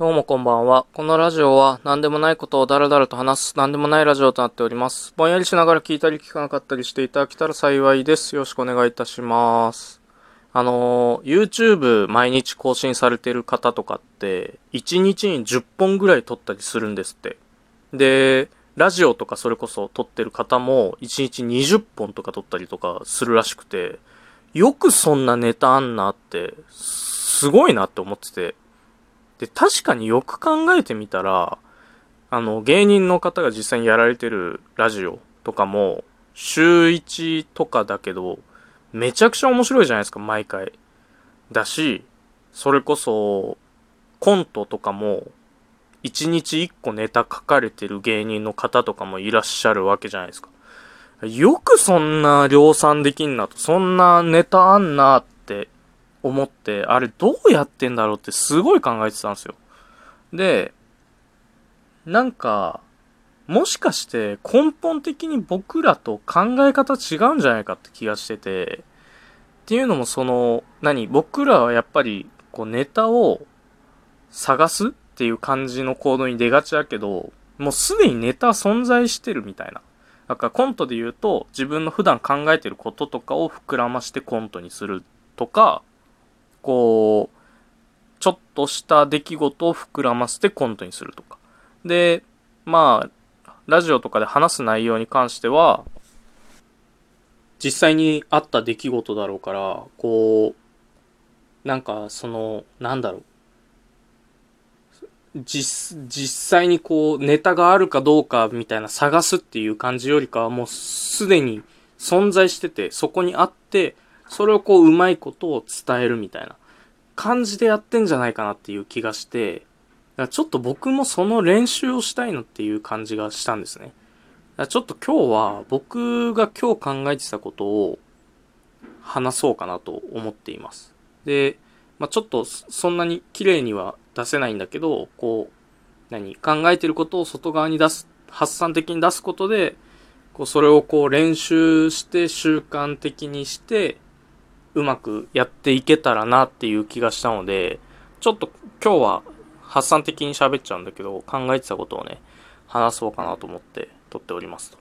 どうもこんばんは。このラジオは何でもないことをダラダラと話す何でもないラジオとなっております。ぼんやりしながら聞いたり聞かなかったりしていただけたら幸いです。よろしくお願いいたします。あの、YouTube 毎日更新されてる方とかって、1日に10本ぐらい撮ったりするんですって。で、ラジオとかそれこそ撮ってる方も1日20本とか撮ったりとかするらしくて、よくそんなネタあんなって、すごいなって思ってて。で、確かによく考えてみたら、あの、芸人の方が実際にやられてるラジオとかも、週1とかだけど、めちゃくちゃ面白いじゃないですか、毎回。だし、それこそ、コントとかも、1日1個ネタ書かれてる芸人の方とかもいらっしゃるわけじゃないですか。よくそんな量産できんなと、そんなネタあんなって思って、あれどうやってんだろうってすごい考えてたんですよ。で、なんか、もしかして根本的に僕らと考え方違うんじゃないかって気がしてて、っていうのもその、何僕らはやっぱりこうネタを探すっていう感じの行動に出がちだけど、もうすでにネタ存在してるみたいな。だからコントで言うと自分の普段考えてることとかを膨らましてコントにするとか、こう、ちょっとした出来事を膨らませてコントにするとか。で、まあ、ラジオとかで話す内容に関しては、実際にあった出来事だろうから、こう、なんかその、なんだろう。実、実際にこう、ネタがあるかどうかみたいな探すっていう感じよりかは、もうすでに存在してて、そこにあって、それをこう、うまいことを伝えるみたいな感じでやってんじゃないかなっていう気がして、だからちょっと僕もその練習をしたいのっていう感じがしたんですね。だからちょっと今日は僕が今日考えてたことを話そうかなと思っています。で、まあ、ちょっとそんなに綺麗には出せないんだけど、こう、何考えてることを外側に出す、発散的に出すことで、こう、それをこう練習して習慣的にして、うまくやっていけたらなっていう気がしたので、ちょっと今日は発散的に喋っちゃうんだけど、考えてたことをね、話そうかなと思って撮っておりますと。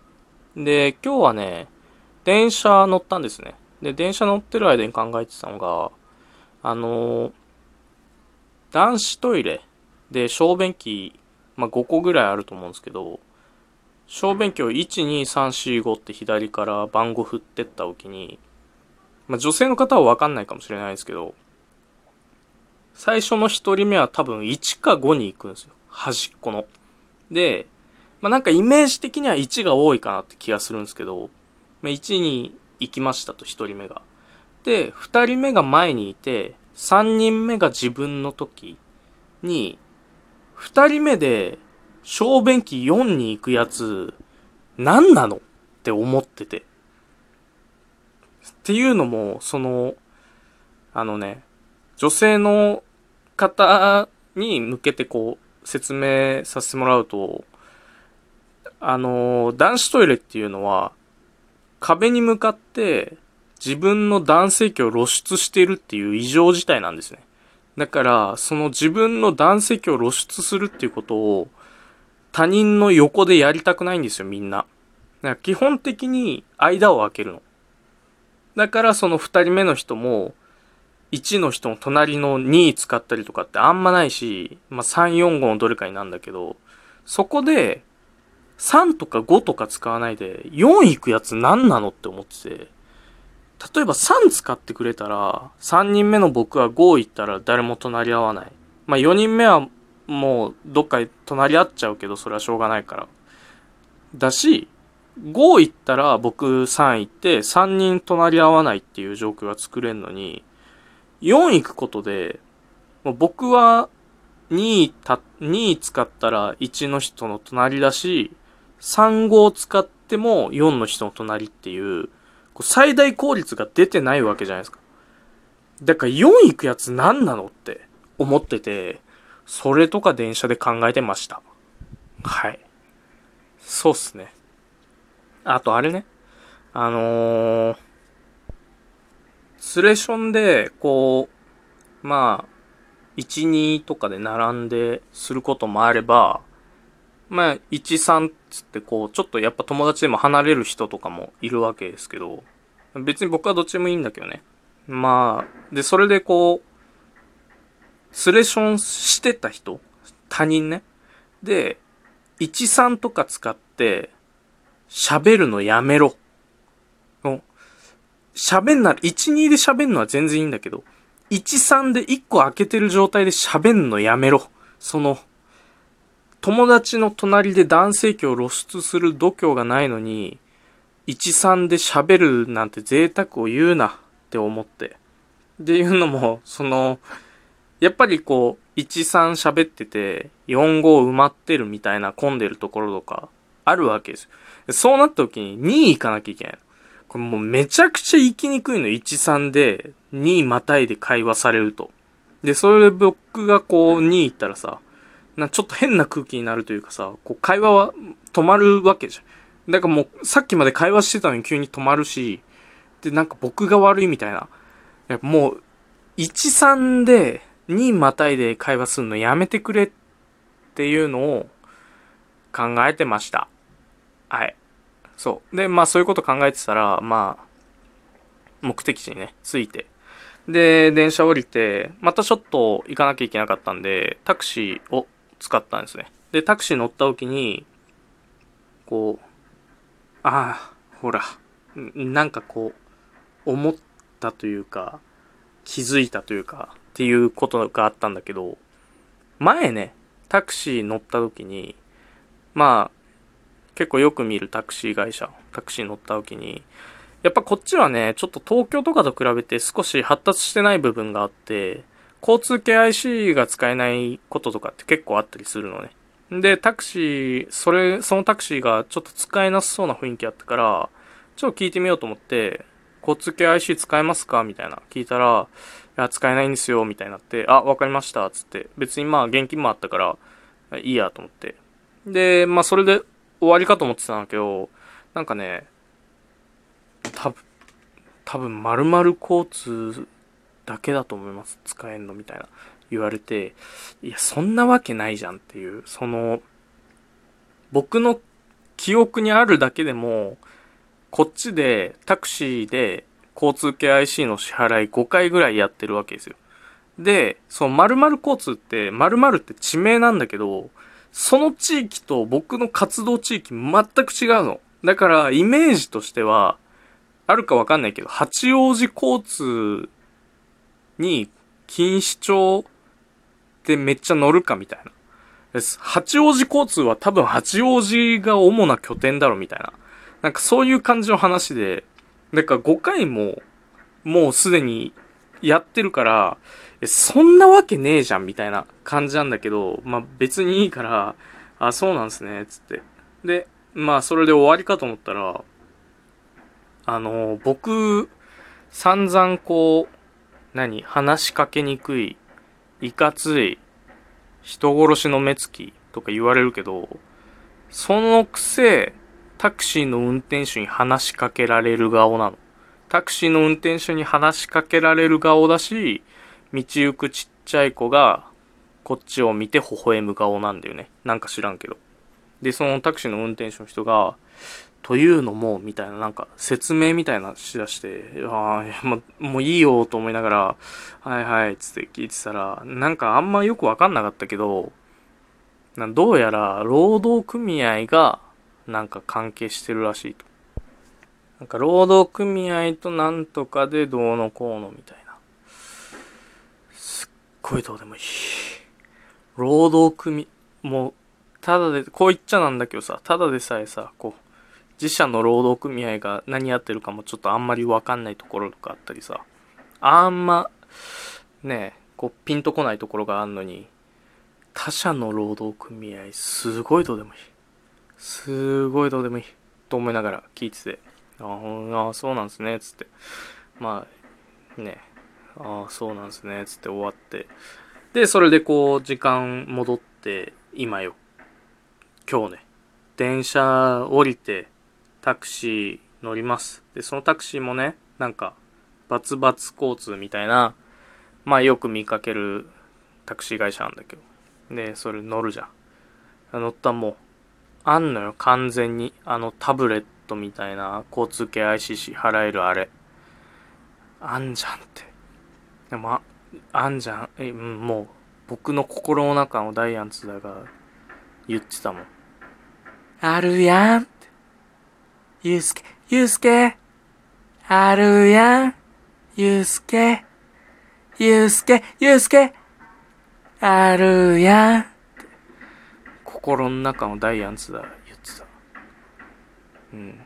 で、今日はね、電車乗ったんですね。で、電車乗ってる間に考えてたのが、あのー男子トイレで小便器、まあ、5個ぐらいあると思うんですけど、小便器を1、2、3、4、5って左から番号振ってった時に、まあ、女性の方はわかんないかもしれないですけど、最初の1人目は多分1か5に行くんですよ。端っこの。で、まあ、なんかイメージ的には1が多いかなって気がするんですけど、まあ、1に行きましたと1人目が。で、2人目が前にいて、3人目が自分の時に、2人目で小便器4に行くやつ、何なのって思ってて。っていうのも、その、あのね、女性の方に向けてこう、説明させてもらうと、あの、男子トイレっていうのは、壁に向かって自分の男性器を露出しているっていう異常事態なんですね。だから、その自分の男性器を露出するっていうことを他人の横でやりたくないんですよ、みんな。だから基本的に間を空けるの。だからその二人目の人も、1の人の隣の2使ったりとかってあんまないし、まあ3、4、5のどれかになんだけど、そこで3とか5とか使わないで4行くやつ何なのって思ってて、例えば3使ってくれたら、3人目の僕は5行ったら誰も隣り合わない。まあ4人目はもうどっか隣り合っちゃうけど、それはしょうがないから。だし、5行ったら僕3行って3人隣り合わないっていう状況が作れるのに、4行くことで、僕は2た、2使ったら1の人の隣だし、3、5を使っても4の人の隣ってい、う最大効率が出てないわけじゃないですか。だから4行くやつ何なのって思ってて、それとか電車で考えてました。はい。そうっすね。あとあれね。あのー、スレションで、こう、まあ、1、2とかで並んですることもあれば、まあ、1、3つってこう、ちょっとやっぱ友達でも離れる人とかもいるわけですけど、別に僕はどっちでもいいんだけどね。まあ、で、それでこう、スレションしてた人他人ね。で、1、3とか使って、喋るのやめろ。喋んなら、1、2で喋んのは全然いいんだけど、1、3で1個開けてる状態で喋んのやめろ。その、友達の隣で男性器を露出する度胸がないのに、1、3で喋るなんて贅沢を言うなって思って。っていうのも、その、やっぱりこう、1、3喋ってて、4、5埋まってるみたいな混んでるところとか、あるわけですよ。そうなった時に2位行かなきゃいけない。これもうめちゃくちゃ行きにくいの、1、3で、2位またいで会話されると。で、それで僕がこう、2位行ったらさ、なちょっと変な空気になるというかさ、こう会話は止まるわけじゃん。だからもう、さっきまで会話してたのに急に止まるし、で、なんか僕が悪いみたいな。いやもう、1、3で、2またいで会話するのやめてくれっていうのを考えてました。はい。そう。で、まあそういうこと考えてたら、まあ、目的地にね、着いて。で、電車降りて、またちょっと行かなきゃいけなかったんで、タクシーを使ったんですね。で、タクシー乗った時に、こう、ああ、ほら、なんかこう、思ったというか、気づいたというか、っていうことがあったんだけど、前ね、タクシー乗った時に、まあ、結構よく見るタクシー会社、タクシー乗った時に、やっぱこっちはね、ちょっと東京とかと比べて少し発達してない部分があって、交通系 IC が使えないこととかって結構あったりするのね。で、タクシー、それ、そのタクシーがちょっと使えなさそうな雰囲気あったから、ちょっと聞いてみようと思って、交通系 IC 使えますかみたいな。聞いたら、いや、使えないんですよ、みたいになって、あ、わかりました、つって。別にまあ、現金もあったから、いいやと思って。で、まあ、それで終わりかと思ってたんだけど、なんかね、多分、多分、〇〇交通だけだと思います。使えんのみたいな言われて、いや、そんなわけないじゃんっていう、その、僕の記憶にあるだけでも、こっちでタクシーで交通系 IC の支払い5回ぐらいやってるわけですよ。で、その〇〇交通って、〇〇って地名なんだけど、その地域と僕の活動地域全く違うの。だからイメージとしては、あるかわかんないけど、八王子交通に錦糸町ってめっちゃ乗るかみたいな。八王子交通は多分八王子が主な拠点だろみたいな。なんかそういう感じの話で、なんか5回ももうすでにやってるから、そんなわけねえじゃんみたいな感じなんだけど、まあ別にいいから、あ、そうなんすね、つって。で、まあそれで終わりかと思ったら、あの、僕、散々こう、何話しかけにくい、いかつい、人殺しの目つきとか言われるけど、そのくせ、タクシーの運転手に話しかけられる顔なの。タクシーの運転手に話しかけられる顔だし、道行くちっちゃい子が、こっちを見て微笑む顔なんだよね。なんか知らんけど。で、そのタクシーの運転手の人が、というのも、みたいな、なんか、説明みたいなしだして、ああ、もう、もういいよ、と思いながら、はいはい、つって聞いてたら、なんかあんまよくわかんなかったけど、どうやら、労働組合が、なんか関係してるらしいと。なんか、労働組合となんとかでどうのこうのみたいな。ごいどうでもいい。労働組、もう、ただで、こう言っちゃなんだけどさ、ただでさえさ、こう、自社の労働組合が何やってるかもちょっとあんまりわかんないところとかあったりさ、あんま、ねこう、ピンとこないところがあんのに、他社の労働組合、すごいどうでもいい。すごいどうでもいい。と思いながら聞いてて、ああ、そうなんですね、つって。まあ、ねえ、ああ、そうなんですね、つって終わって。で、それでこう、時間戻って、今よ。今日ね、電車降りて、タクシー乗ります。で、そのタクシーもね、なんか、バツバツ交通みたいな、まあよく見かけるタクシー会社なんだけど。で、それ乗るじゃん。乗ったもう、あんのよ、完全に。あのタブレットみたいな交通系 ICC 払えるあれ。あんじゃんって。でもあ、あんじゃん。え、もう、僕の心の中のダイアンツだが言ってたもん。あるやん。ゆうすけ、ゆうすけ。あるやん。ゆうすけ。ゆうすけ、ゆうすけ。あるやん。心の中のダイアンツだ言ってた。うん。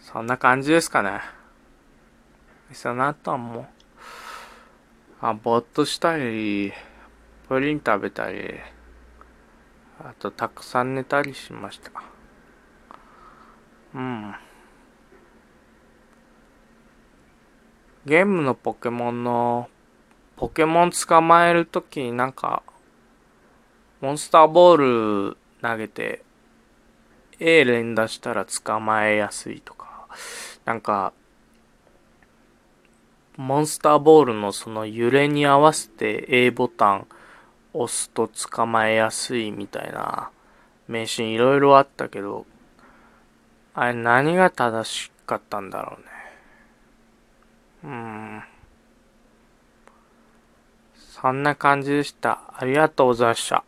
そんな感じですかね。その後はもう、あ、ぼーっとしたり、プリン食べたり、あとたくさん寝たりしました。うん。ゲームのポケモンの、ポケモン捕まえるときになんか、モンスターボール投げて、A 連打したら捕まえやすいとか、なんか、モンスターボールのその揺れに合わせて A ボタン押すと捕まえやすいみたいな迷信いろいろあったけど、あれ何が正しかったんだろうね。うん。そんな感じでした。ありがとうございました。